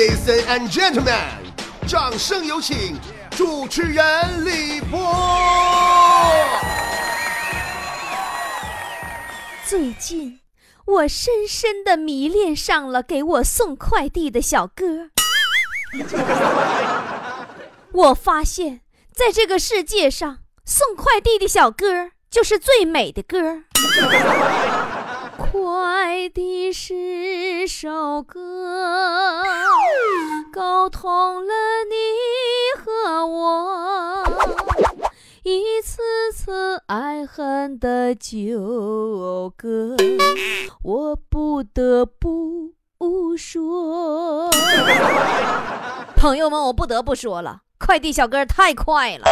Ladies and gentlemen，掌声有请主持人李波。最近，我深深的迷恋上了给我送快递的小哥。我发现，在这个世界上，送快递的小哥就是最美的歌。快递是首歌，沟通了你和我，一次次爱恨的纠葛，我不得不说。朋友们，我不得不说了，快递小哥太快了。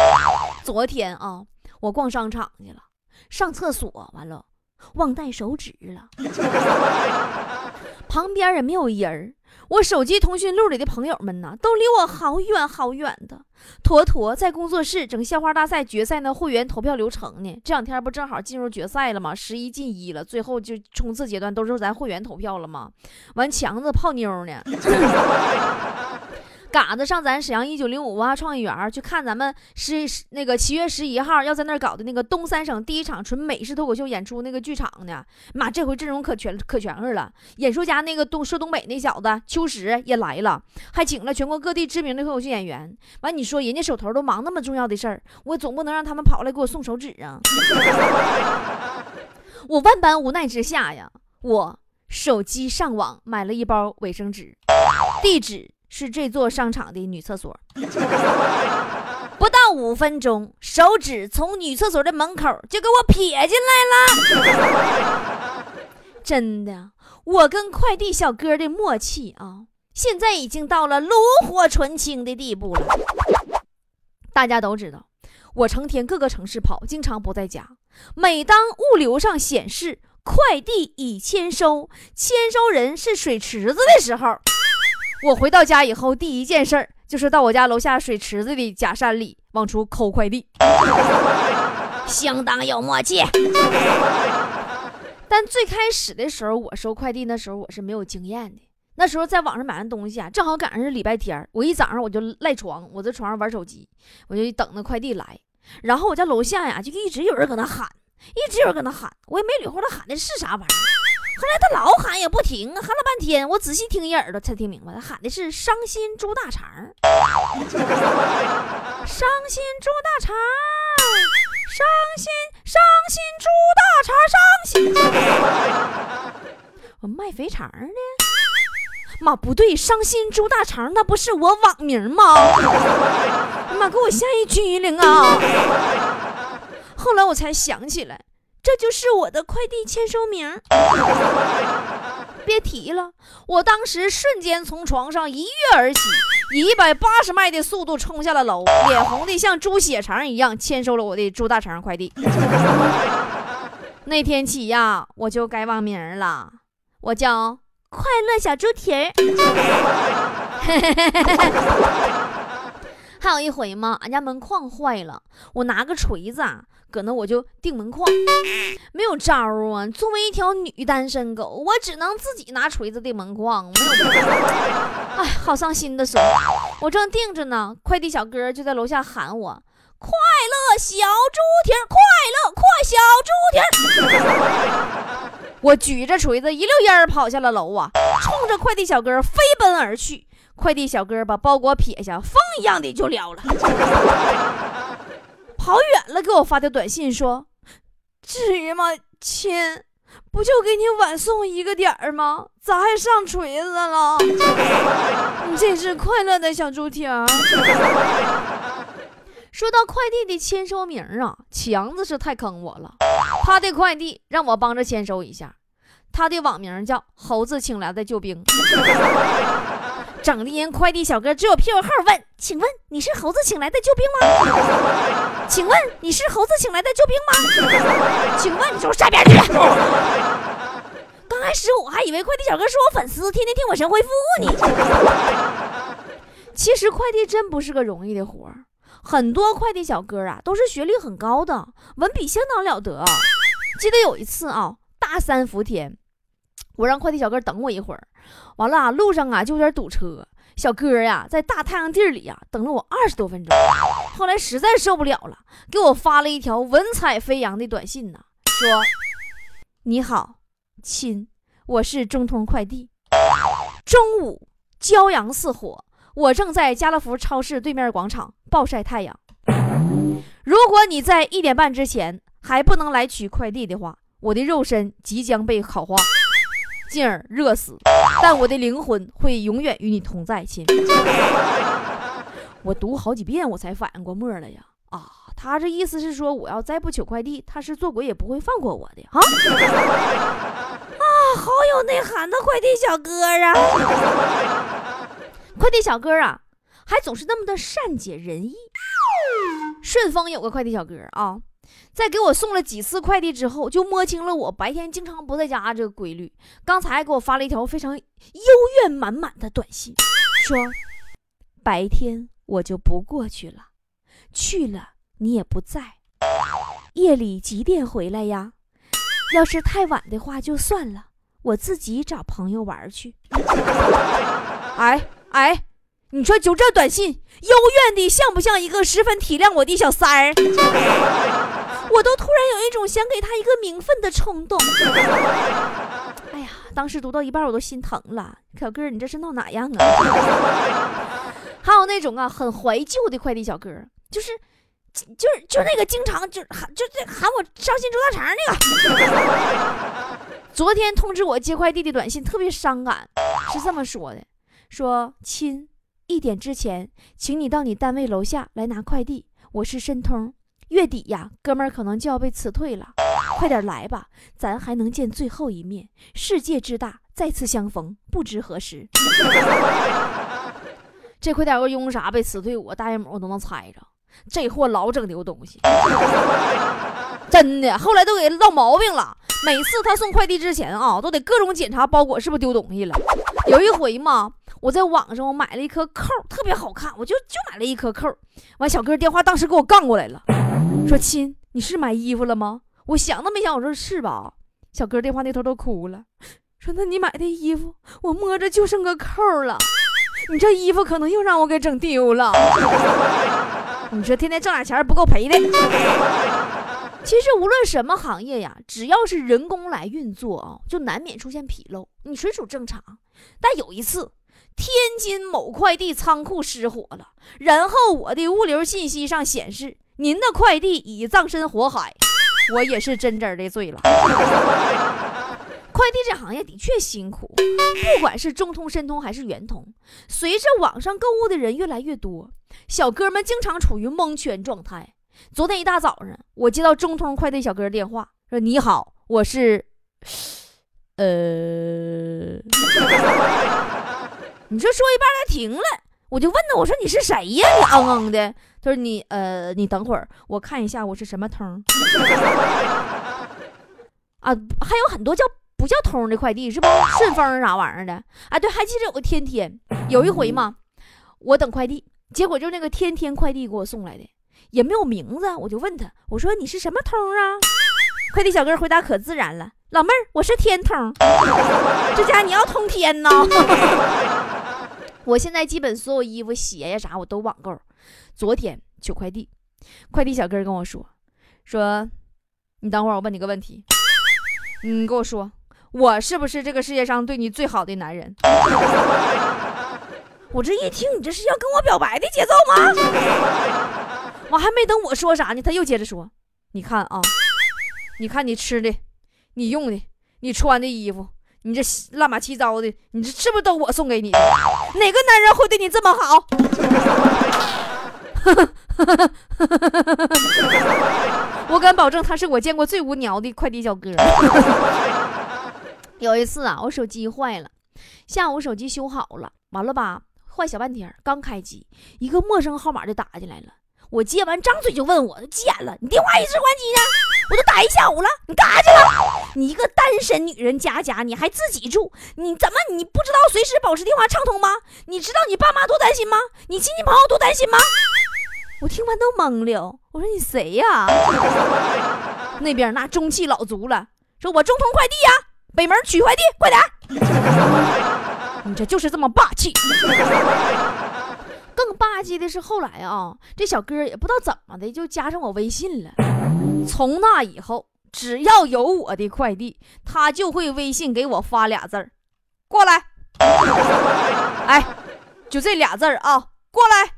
昨天啊，我逛商场去了，上厕所完了。忘带手纸了，旁边也没有人儿。我手机通讯录里的朋友们呢，都离我好远好远的。坨坨在工作室整校花大赛决赛那会员投票流程呢。这两天不正好进入决赛了吗？十一进一了，最后就冲刺阶段都是咱会员投票了吗？完强子泡妞呢。嘎子上咱沈阳一九零五文化创意园去看咱们十那个七月十一号要在那儿搞的那个东三省第一场纯美式脱口秀演出那个剧场呢，妈这回阵容可全可全乎了，演说家那个东说东北那小子秋实也来了，还请了全国各地知名的脱口秀演员。完你说人家手头都忙那么重要的事儿，我总不能让他们跑来给我送手纸啊！我万般无奈之下呀，我手机上网买了一包卫生纸，地址。是这座商场的女厕所，不到五分钟，手指从女厕所的门口就给我撇进来了。真的，我跟快递小哥的默契啊，现在已经到了炉火纯青的地步了。大家都知道，我成天各个城市跑，经常不在家。每当物流上显示快递已签收，签收人是水池子的时候。我回到家以后，第一件事儿就是到我家楼下水池子的假山里往出抠快递，相当有默契。但最开始的时候，我收快递那时候我是没有经验的。那时候在网上买完东西啊，正好赶上是礼拜天我一早上我就赖床，我在床上玩手机，我就等那快递来。然后我家楼下呀，就一直有人搁那喊，一直有人搁那喊，我也没理会他喊的是啥玩意儿。后来他老喊也不停，喊了半天，我仔细听一耳朵才听明白，他喊的是伤心猪大肠，伤心猪大肠，伤心伤心猪大肠，伤心。我卖肥肠的，妈不对，伤心猪大肠那不是我网名吗？妈给我吓一激灵啊！后来我才想起来。这就是我的快递签收名。别提了，我当时瞬间从床上一跃而起，以一百八十迈的速度冲下了楼，脸红的像猪血肠一样，签收了我的猪大肠快递。那天起呀，我就改网名了，我叫快乐小猪蹄儿。还有一回嘛，俺家门框坏了，我拿个锤子。搁那我就钉门框，没有招啊！作为一条女单身狗，我只能自己拿锤子钉门框，没有办法。哎，好伤心的候，我正钉着呢，快递小哥就在楼下喊我：“快乐小猪蹄儿，快乐快小猪蹄儿！”我举着锤子一溜烟儿跑下了楼啊，冲着快递小哥飞奔而去。快递小哥把包裹撇下，风一样的就撩了。跑远了，给我发的短信说：“至于吗，亲？不就给你晚送一个点儿吗？咋还上锤子了？你这是快乐的小猪蹄儿。”说到快递的签收名啊，强子是太坑我了。他的快递让我帮着签收一下，他的网名叫“猴子请来的救兵”。整的人快递小哥只有屁股号问：“请问你是猴子请来的救兵吗？请问你是猴子请来的救兵吗？请问你给我下边去！”刚开始我还以为快递小哥是我粉丝，天天听我神回复呢。其实快递真不是个容易的活儿，很多快递小哥啊都是学历很高的，文笔相当了得。记得有一次啊，大三伏天。我让快递小哥等我一会儿，完了，路上啊就有点堵车。小哥呀，在大太阳地里呀等了我二十多分钟，后来实在受不了了，给我发了一条文采飞扬的短信呢，说：“你好，亲，我是中通快递。中午骄阳似火，我正在家乐福超市对面广场暴晒太阳。如果你在一点半之前还不能来取快递的话，我的肉身即将被烤化。”进而热死，但我的灵魂会永远与你同在，亲。我读好几遍，我才反应过墨来呀！啊，他这意思是说，我要再不取快递，他是做鬼也不会放过我的啊！啊，好有内涵的快递小哥啊！快递小哥啊，还总是那么的善解人意。顺丰有个快递小哥啊。在给我送了几次快递之后，就摸清了我白天经常不在家这个规律。刚才给我发了一条非常幽怨满满的短信，说：“白天我就不过去了，去了你也不在。夜里几点回来呀？要是太晚的话就算了，我自己找朋友玩去。”哎哎，你说就这短信，幽怨的像不像一个十分体谅我的小三儿？我都突然有一种想给他一个名分的冲动。哎呀，当时读到一半我都心疼了。小哥，你这是闹哪样啊？还有那种啊很怀旧的快递小哥，就是就是就那个经常就喊就这喊我伤心猪大肠那个。昨天通知我接快递的短信特别伤感，是这么说的：说亲，一点之前，请你到你单位楼下来拿快递，我是申通。月底呀，哥们儿可能就要被辞退了，快点来吧，咱还能见最后一面。世界之大，再次相逢不知何时。这快点，我因为啥被辞退？我大爷母我都能猜着，这货老整丢东西，真的。后来都给闹毛病了，每次他送快递之前啊，都得各种检查包裹是不是丢东西了。有一回嘛。我在网上我买了一颗扣，特别好看，我就就买了一颗扣。完，小哥电话当时给我杠过来了，说：“亲，你是买衣服了吗？”我想都没想，我说：“是吧？”小哥电话那头都哭了，说：“那你买的衣服，我摸着就剩个扣了，你这衣服可能又让我给整丢了。你说天天挣点钱不够赔的。”其实无论什么行业呀，只要是人工来运作啊，就难免出现纰漏，你纯属正常。但有一次。天津某快递仓库失火了，然后我的物流信息上显示您的快递已葬身火海，我也是真真的醉了。快递这行业的确辛苦，不管是中通、申通还是圆通，随着网上购物的人越来越多，小哥们经常处于蒙圈状态。昨天一大早上，我接到中通快递小哥电话，说：“你好，我是……呃。”你说说一半他停了，我就问他，我说你是谁呀？你嗯嗯的。他说你呃，你等会儿，我看一下我是什么通。啊，还有很多叫不叫通的快递，是不？顺丰啥玩意儿的？啊，对，还记得有个天天，有一回嘛，我等快递，结果就那个天天快递给我送来的，也没有名字，我就问他，我说你是什么通啊？快递小哥回答可自然了，老妹儿，我是天通。这家你要通天呢？我现在基本所有衣服、鞋呀啥我都网购。昨天取快递，快递小哥跟我说：“说你等会儿，我问你个问题，你跟我说，我是不是这个世界上对你最好的男人？” 我这一听，你这是要跟我表白的节奏吗？我还没等我说啥呢，他又接着说：“你看啊，你看你吃的，你用的，你穿的衣服。”你这乱八七糟的，你这是不是都我送给你的？哪个男人会对你这么好？我敢保证，他是我见过最无聊的快递小哥。有一次啊，我手机坏了，下午手机修好了，完了吧，坏小半天，刚开机，一个陌生号码就打进来了。我接完，张嘴就问我，急眼了，你电话一直关机呢？我都打一下午了，你干啥去了？你一个单身女人家家，你还自己住，你怎么你不知道随时保持电话畅通吗？你知道你爸妈多担心吗？你亲戚朋友多担心吗？我听完都懵了，我说你谁呀？那边那中气老足了，说我中通快递呀，北门取快递，快点！你这就是这么霸气。更霸气的是后来啊，这小哥也不知道怎么的就加上我微信了。从那以后，只要有我的快递，他就会微信给我发俩字儿：“过来。”哎，就这俩字儿啊，过来，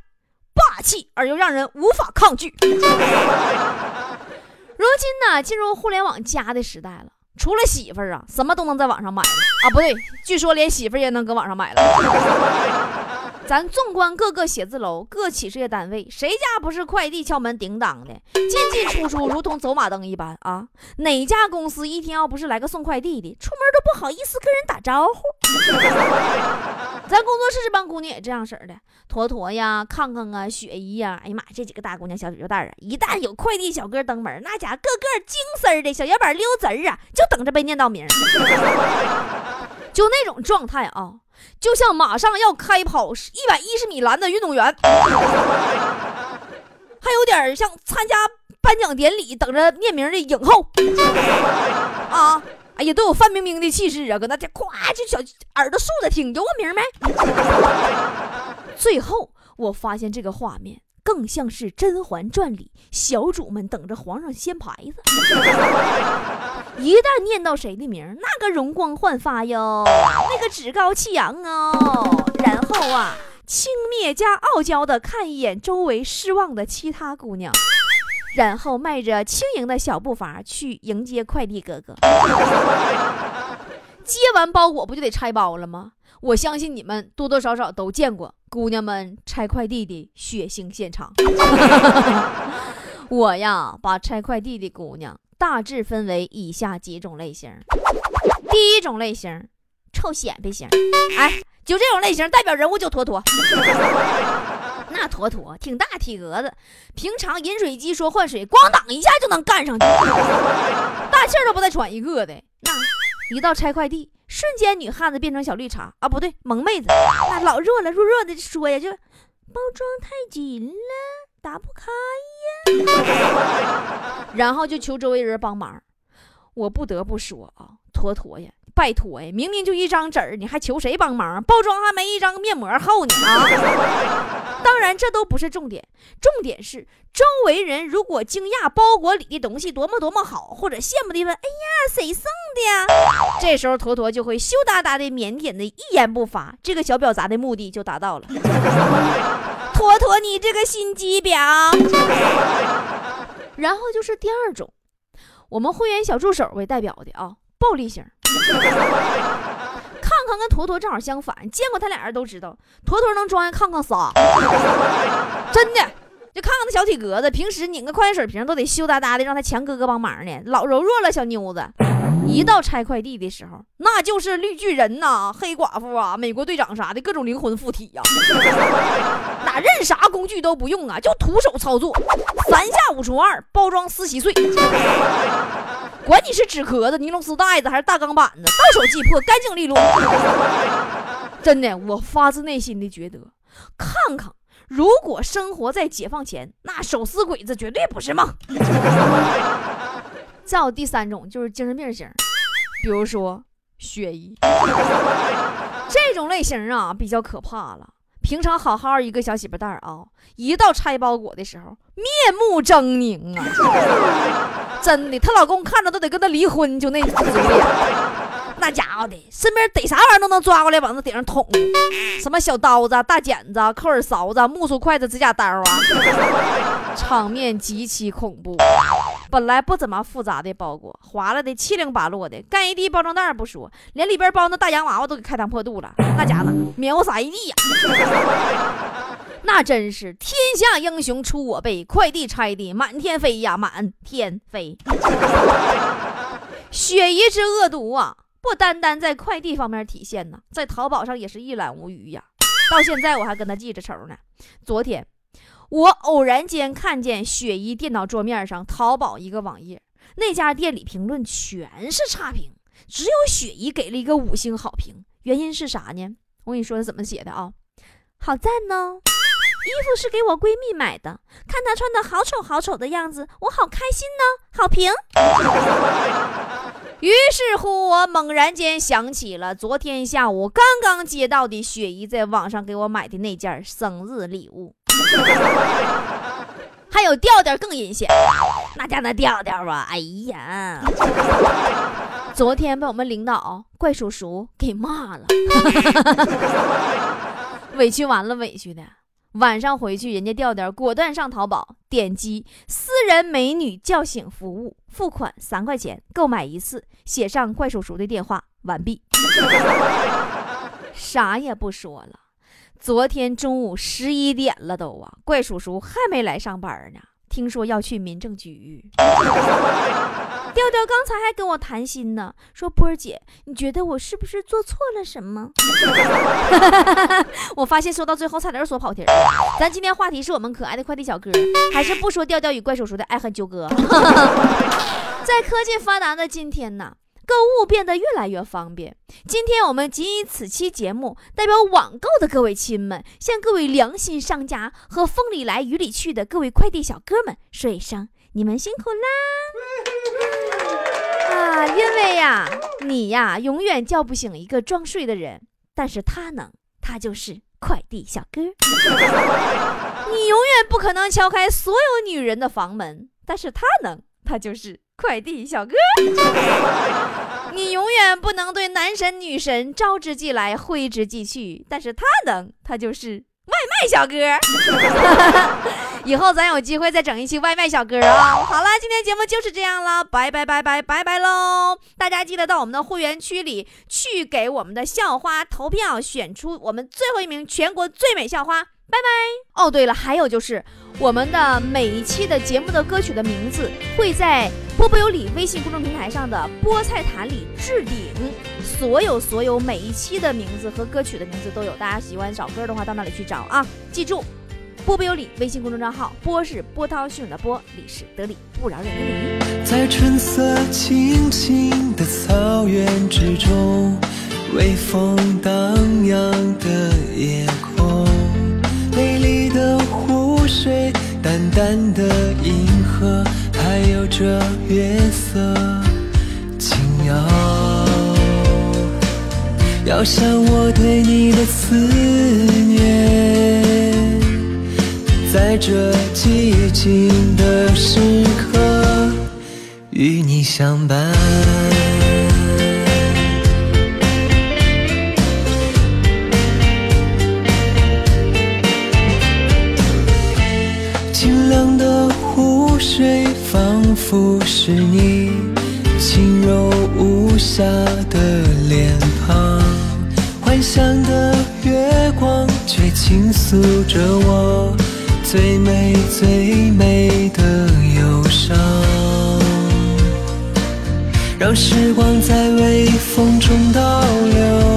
霸气而又让人无法抗拒。如今呢，进入互联网加的时代了，除了媳妇儿啊，什么都能在网上买了啊，不对，据说连媳妇儿也能搁网上买了。咱纵观各个写字楼、各企事业单位，谁家不是快递敲门叮当的，进进出出如同走马灯一般啊？哪家公司一天要不是来个送快递的，出门都不好意思跟人打招呼。咱工作室这帮姑娘也这样式的，坨坨呀、康康啊、雪姨呀，哎呀妈，这几个大姑娘小嘴蛋儿啊，一旦有快递小哥登门，那家个个精丝儿的小摇板溜子儿啊，就等着被念到名，就那种状态啊。就像马上要开跑一百一十米栏的运动员，还有点像参加颁奖典礼等着念名的影后啊！哎呀，都有范冰冰的气势啊，搁那这咵就小耳朵竖着听，有我名没？最后我发现这个画面。更像是《甄嬛传》里小主们等着皇上掀牌子，一旦念到谁的名，那个容光焕发哟，那个趾高气扬哦，然后啊，轻蔑加傲娇的看一眼周围失望的其他姑娘，然后迈着轻盈的小步伐去迎接快递哥哥。接完包裹不就得拆包了吗？我相信你们多多少少都见过姑娘们拆快递的血腥现场。我呀，把拆快递的姑娘大致分为以下几种类型。第一种类型，臭显摆型。哎，就这种类型，代表人物就妥妥。那妥妥挺大体格子，平常饮水机说换水，咣当一下就能干上去，大气都不带喘一个的。那一到拆快递。瞬间，女汉子变成小绿茶啊！不对，萌妹子，那老弱了，弱弱的说呀，就包装太紧了，打不开呀。然后就求周围人帮忙。我不得不说啊，坨坨呀，拜托呀，明明就一张纸儿，你还求谁帮忙？包装还没一张面膜厚呢啊！当然，这都不是重点，重点是周围人如果惊讶包裹里的东西多么多么好，或者羡慕的问：“哎呀，谁送的呀？”这时候，坨坨就会羞答答的、腼腆的，一言不发。这个小婊砸的目的就达到了。坨坨，你这个心机婊。然后就是第二种，我们会员小助手为代表的啊，暴力型。康康跟坨坨正好相反，见过他俩人都知道，坨坨能装下康康仨，真的。就看看那小体格子，平时拧个矿泉水瓶都得羞答答的让他强哥哥帮忙呢，老柔弱了小妞子。一到拆快递的时候，那就是绿巨人呐、黑寡妇啊、美国队长啥的各种灵魂附体呀，哪任啥工具都不用啊，就徒手操作，三下五除二，包装撕稀碎。管你是纸壳子、尼龙丝袋子还是大钢板子，到手即破，干净利落。真的，我发自内心的觉得，看看，如果生活在解放前，那手撕鬼子绝对不是梦。再有第三种就是精神病型，比如说雪姨，这种类型啊比较可怕了。平常好好一个小媳妇蛋儿啊，一到拆包裹的时候，面目狰狞啊！真的，她老公看着都得跟她离婚，就那嘴脸，那家伙的，身边逮啥玩意儿都能抓过来往那顶上捅，什么小刀子、大剪子、扣耳勺子、木梳筷子、指甲刀啊，场面极其恐怖。本来不怎么复杂的包裹，划拉的七零八落的，干一地包装袋不说，连里边包那大洋娃娃都给开膛破肚了。那家伙秒撒一地呀！那真是天下英雄出我辈，快递拆的满天飞呀，满天飞。雪姨之恶毒啊，不单单在快递方面体现呢，在淘宝上也是一览无余呀。到现在我还跟他记着仇呢。昨天。我偶然间看见雪姨电脑桌面上淘宝一个网页，那家店里评论全是差评，只有雪姨给了一个五星好评。原因是啥呢？我跟你说怎么写的啊？好赞哦！衣服是给我闺蜜买的，看她穿的好丑好丑的样子，我好开心呢。好评。于是乎，我猛然间想起了昨天下午刚刚接到的雪姨在网上给我买的那件生日礼物，还有调调更阴险，那家那调调啊，哎呀，昨天被我们领导怪叔叔给骂了，委屈完了委屈的。晚上回去，人家调调果断上淘宝，点击私人美女叫醒服务，付款三块钱，购买一次，写上怪叔叔的电话，完毕。啥也不说了，昨天中午十一点了都啊，怪叔叔还没来上班呢。听说要去民政局，调调刚才还跟我谈心呢，说波儿姐，你觉得我是不是做错了什么？我发现说到最后差点说跑题儿。咱今天话题是我们可爱的快递小哥，还是不说调调与怪叔叔的爱恨纠葛？在科技发达的今天呢？购物变得越来越方便。今天我们仅以此期节目，代表网购的各位亲们，向各位良心商家和风里来雨里去的各位快递小哥们说一声：你们辛苦啦！啊，因为呀，你呀，永远叫不醒一个装睡的人，但是他能，他就是快递小哥。你永远不可能敲开所有女人的房门，但是他能，他就是。快递小哥，你永远不能对男神女神招之即来挥之即去，但是他能，他就是外卖小哥。以后咱有机会再整一期外卖小哥啊！好了，今天节目就是这样了，拜拜拜拜拜拜喽！大家记得到我们的会员区里去给我们的校花投票，选出我们最后一名全国最美校花。拜拜哦，对了，还有就是我们的每一期的节目的歌曲的名字会在波波有理微信公众平台上的菠菜坛里置顶，所有所有每一期的名字和歌曲的名字都有，大家喜欢找歌的话到那里去找啊！记住，波波有理微信公众账号，波是波涛汹涌的波，理是得理不饶人的理。在春色青青的草原之中，微风荡漾的夜空。美丽的湖水，淡淡的银河，还有这月色轻摇。要想我对你的思这寂静的时刻与你相伴。清凉的湖水仿佛是你轻柔无瑕的脸庞，幻想的月光却倾诉着最美的忧伤。让时光在微风中倒流，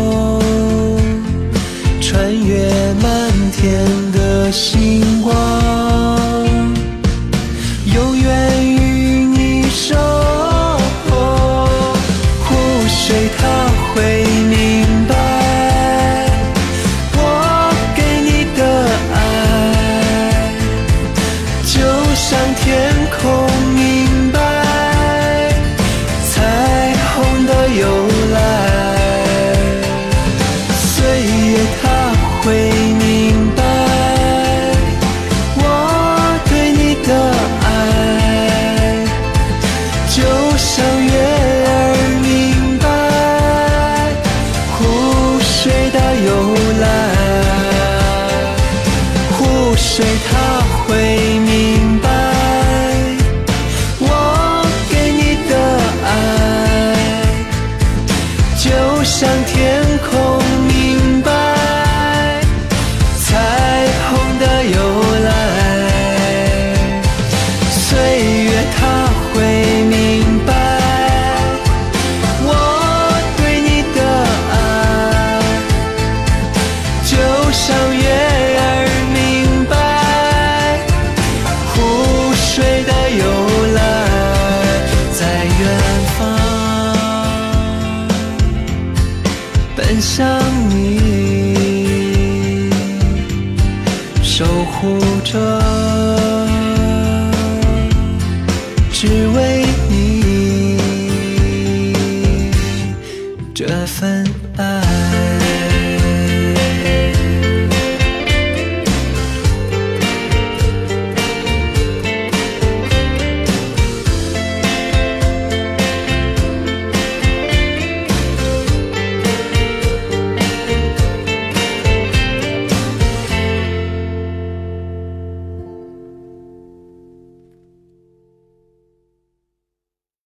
守护着，